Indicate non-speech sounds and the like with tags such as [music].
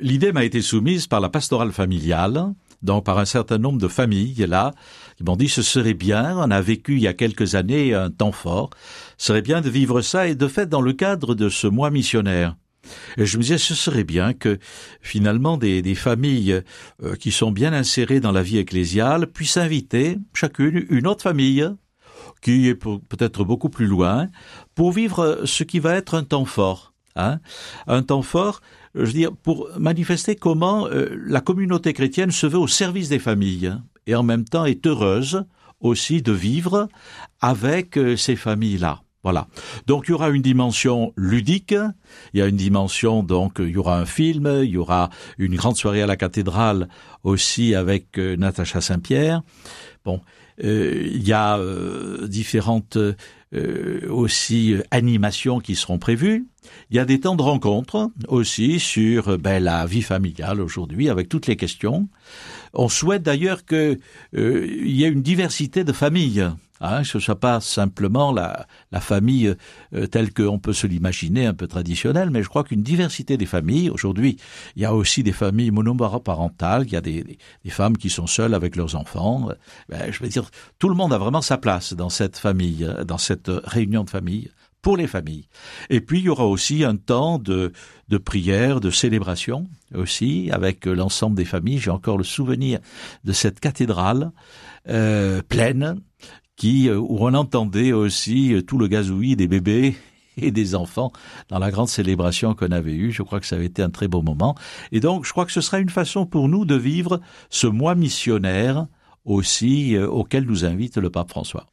L'idée m'a été soumise par la pastorale familiale, donc par un certain nombre de familles là, qui m'ont dit ce serait bien, on a vécu il y a quelques années un temps fort, serait bien de vivre ça et de fait dans le cadre de ce mois missionnaire. Et je me disais, ce serait bien que finalement des, des familles euh, qui sont bien insérées dans la vie ecclésiale puissent inviter chacune une autre famille qui est peut-être beaucoup plus loin pour vivre ce qui va être un temps fort. Hein un temps fort, je veux dire, pour manifester comment euh, la communauté chrétienne se veut au service des familles et en même temps est heureuse aussi de vivre avec euh, ces familles-là. Voilà. Donc il y aura une dimension ludique, il y a une dimension donc il y aura un film, il y aura une grande soirée à la cathédrale aussi avec euh, Natacha Saint-Pierre. Bon, euh, il y a euh, différentes aussi animations qui seront prévues. Il y a des temps de rencontre aussi sur ben, la vie familiale aujourd'hui avec toutes les questions. On souhaite d'ailleurs qu'il y ait une diversité de familles Hein, ce ne soit pas simplement la, la famille euh, telle qu'on peut se l'imaginer, un peu traditionnelle, mais je crois qu'une diversité des familles, aujourd'hui, il y a aussi des familles monoparentales, il y a des, des, des, femmes qui sont seules avec leurs enfants. Ben, je veux dire, tout le monde a vraiment sa place dans cette famille, dans cette réunion de famille pour les familles. Et puis il y aura aussi un temps de, de prière, de célébration aussi avec l'ensemble des familles. J'ai encore le souvenir de cette cathédrale euh, pleine qui, euh, où on entendait aussi euh, tout le gazouillis des bébés [laughs] et des enfants dans la grande célébration qu'on avait eue. Je crois que ça avait été un très beau moment. Et donc, je crois que ce sera une façon pour nous de vivre ce mois missionnaire aussi euh, auquel nous invite le pape François.